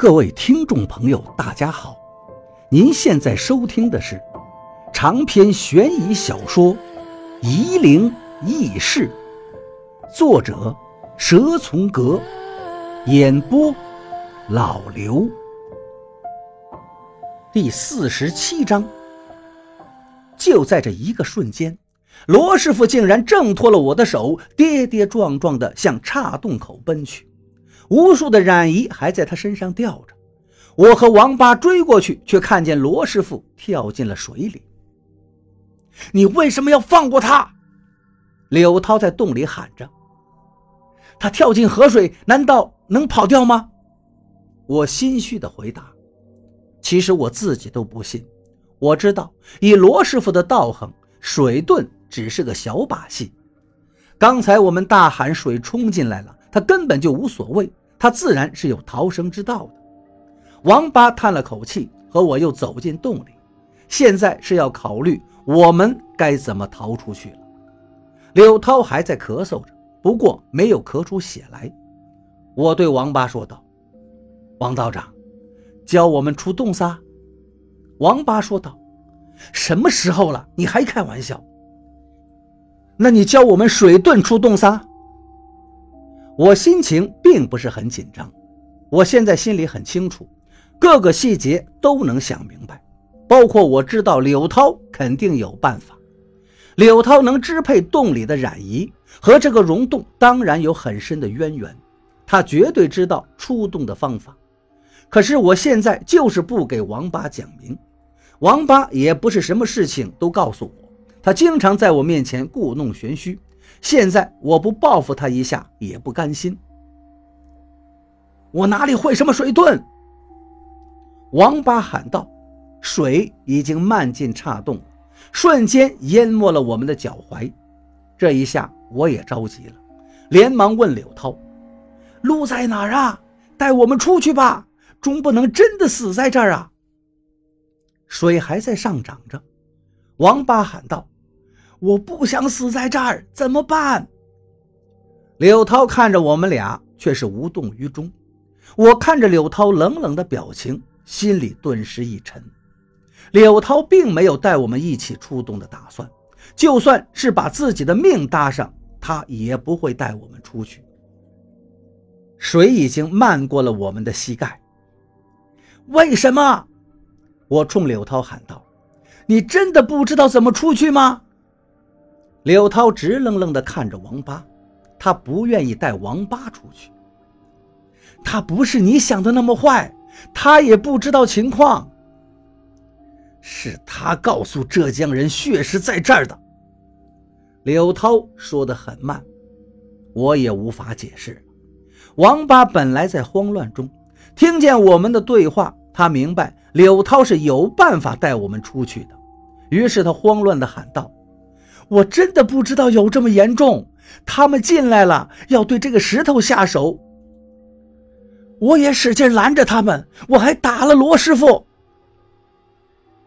各位听众朋友，大家好！您现在收听的是长篇悬疑小说《夷陵轶事》，作者蛇从阁，演播老刘。第四十七章。就在这一个瞬间，罗师傅竟然挣脱了我的手，跌跌撞撞的向岔洞口奔去。无数的染衣还在他身上吊着，我和王八追过去，却看见罗师傅跳进了水里。你为什么要放过他？柳涛在洞里喊着。他跳进河水，难道能跑掉吗？我心虚地回答。其实我自己都不信。我知道，以罗师傅的道行，水遁只是个小把戏。刚才我们大喊水冲进来了，他根本就无所谓。他自然是有逃生之道的。王八叹了口气，和我又走进洞里。现在是要考虑我们该怎么逃出去了。柳涛还在咳嗽着，不过没有咳出血来。我对王八说道：“王道长，教我们出洞撒。”王八说道：“什么时候了？你还开玩笑？那你教我们水遁出洞撒。”我心情并不是很紧张，我现在心里很清楚，各个细节都能想明白，包括我知道柳涛肯定有办法。柳涛能支配洞里的染衣，和这个溶洞当然有很深的渊源，他绝对知道出洞的方法。可是我现在就是不给王八讲明，王八也不是什么事情都告诉我，他经常在我面前故弄玄虚。现在我不报复他一下也不甘心。我哪里会什么水遁？王八喊道：“水已经漫进岔洞，瞬间淹没了我们的脚踝。”这一下我也着急了，连忙问柳涛：“路在哪儿啊？带我们出去吧，总不能真的死在这儿啊！”水还在上涨着，王八喊道。我不想死在这儿，怎么办？柳涛看着我们俩，却是无动于衷。我看着柳涛冷冷的表情，心里顿时一沉。柳涛并没有带我们一起出动的打算，就算是把自己的命搭上，他也不会带我们出去。水已经漫过了我们的膝盖。为什么？我冲柳涛喊道：“你真的不知道怎么出去吗？”柳涛直愣愣地看着王八，他不愿意带王八出去。他不是你想的那么坏，他也不知道情况。是他告诉浙江人血是在这儿的。柳涛说得很慢，我也无法解释。王八本来在慌乱中，听见我们的对话，他明白柳涛是有办法带我们出去的，于是他慌乱地喊道。我真的不知道有这么严重，他们进来了，要对这个石头下手。我也使劲拦着他们，我还打了罗师傅。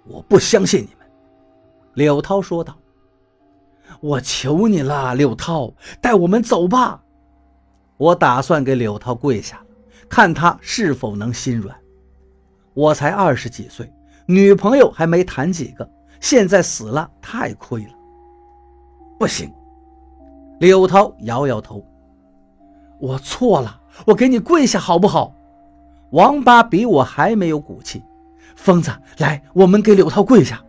我不相信你们，柳涛说道。我求你了，柳涛，带我们走吧。我打算给柳涛跪下，看他是否能心软。我才二十几岁，女朋友还没谈几个，现在死了太亏了。不行，柳涛摇摇头。我错了，我给你跪下好不好？王八比我还没有骨气。疯子，来，我们给柳涛跪下。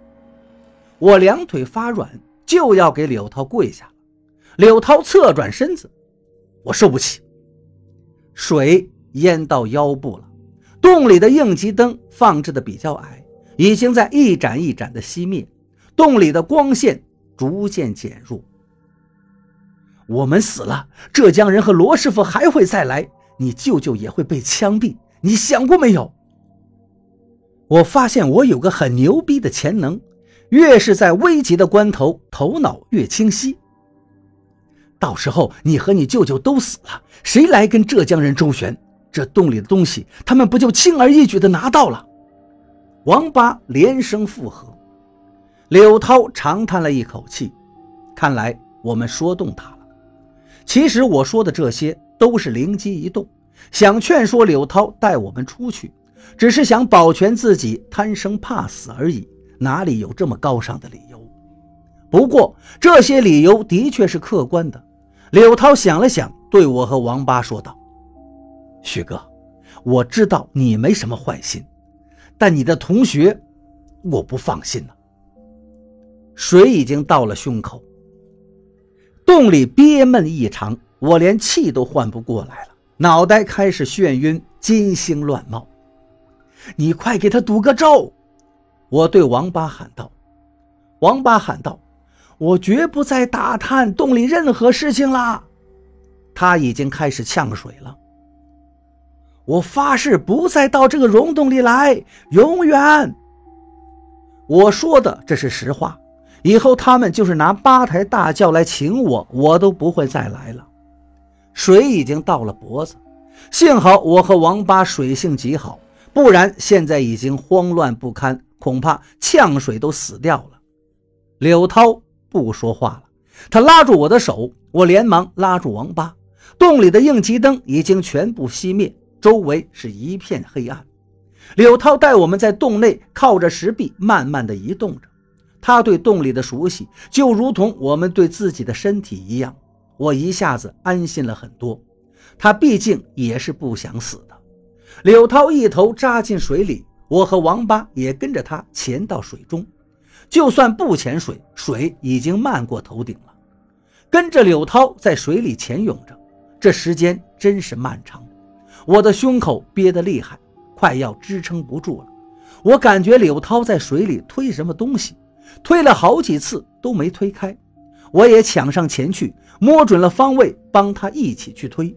我两腿发软，就要给柳涛跪下。柳涛侧转身子，我受不起。水淹到腰部了，洞里的应急灯放置的比较矮，已经在一盏一盏的熄灭，洞里的光线。逐渐减弱，我们死了，浙江人和罗师傅还会再来，你舅舅也会被枪毙，你想过没有？我发现我有个很牛逼的潜能，越是在危急的关头，头脑越清晰。到时候你和你舅舅都死了，谁来跟浙江人周旋？这洞里的东西，他们不就轻而易举的拿到了？王八连声附和。柳涛长叹了一口气，看来我们说动他了。其实我说的这些都是灵机一动，想劝说柳涛带我们出去，只是想保全自己，贪生怕死而已，哪里有这么高尚的理由？不过这些理由的确是客观的。柳涛想了想，对我和王八说道：“徐哥，我知道你没什么坏心，但你的同学，我不放心了。水已经到了胸口，洞里憋闷异常，我连气都换不过来了，脑袋开始眩晕，金星乱冒。你快给他赌个咒！”我对王八喊道。王八喊道。我绝不再打探洞里任何事情了。他已经开始呛水了。我发誓不再到这个溶洞里来，永远。我说的这是实话。以后他们就是拿八抬大轿来请我，我都不会再来了。水已经到了脖子，幸好我和王八水性极好，不然现在已经慌乱不堪，恐怕呛水都死掉了。柳涛。不说话了，他拉住我的手，我连忙拉住王八。洞里的应急灯已经全部熄灭，周围是一片黑暗。柳涛带我们在洞内靠着石壁慢慢的移动着，他对洞里的熟悉就如同我们对自己的身体一样，我一下子安心了很多。他毕竟也是不想死的。柳涛一头扎进水里，我和王八也跟着他潜到水中。就算不潜水，水已经漫过头顶了。跟着柳涛在水里潜泳着，这时间真是漫长。我的胸口憋得厉害，快要支撑不住了。我感觉柳涛在水里推什么东西，推了好几次都没推开。我也抢上前去，摸准了方位，帮他一起去推。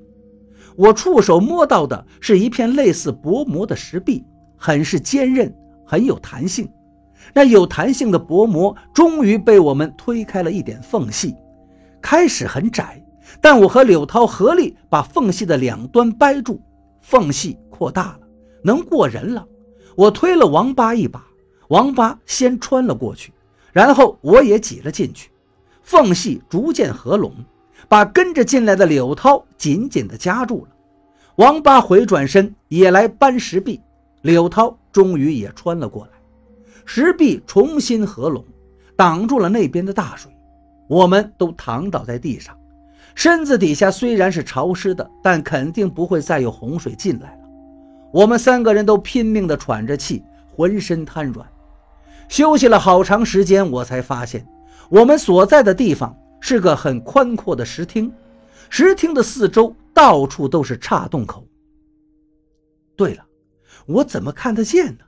我触手摸到的是一片类似薄膜的石壁，很是坚韧，很有弹性。那有弹性的薄膜终于被我们推开了一点缝隙，开始很窄，但我和柳涛合力把缝隙的两端掰住，缝隙扩大了，能过人了。我推了王八一把，王八先穿了过去，然后我也挤了进去，缝隙逐渐合拢，把跟着进来的柳涛紧紧地夹住了。王八回转身也来搬石壁，柳涛终于也穿了过来。石壁重新合拢，挡住了那边的大水。我们都躺倒在地上，身子底下虽然是潮湿的，但肯定不会再有洪水进来了。我们三个人都拼命地喘着气，浑身瘫软。休息了好长时间，我才发现我们所在的地方是个很宽阔的石厅，石厅的四周到处都是岔洞口。对了，我怎么看得见呢？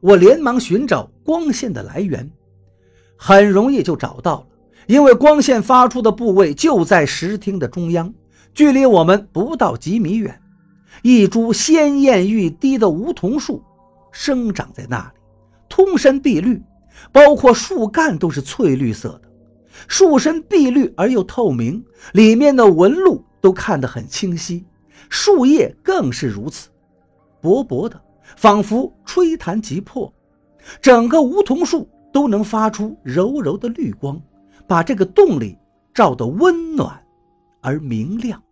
我连忙寻找光线的来源，很容易就找到了，因为光线发出的部位就在石厅的中央，距离我们不到几米远。一株鲜艳欲滴的梧桐树生长在那里，通身碧绿，包括树干都是翠绿色的。树身碧绿而又透明，里面的纹路都看得很清晰，树叶更是如此，薄薄的。仿佛吹弹即破，整个梧桐树都能发出柔柔的绿光，把这个洞里照得温暖而明亮。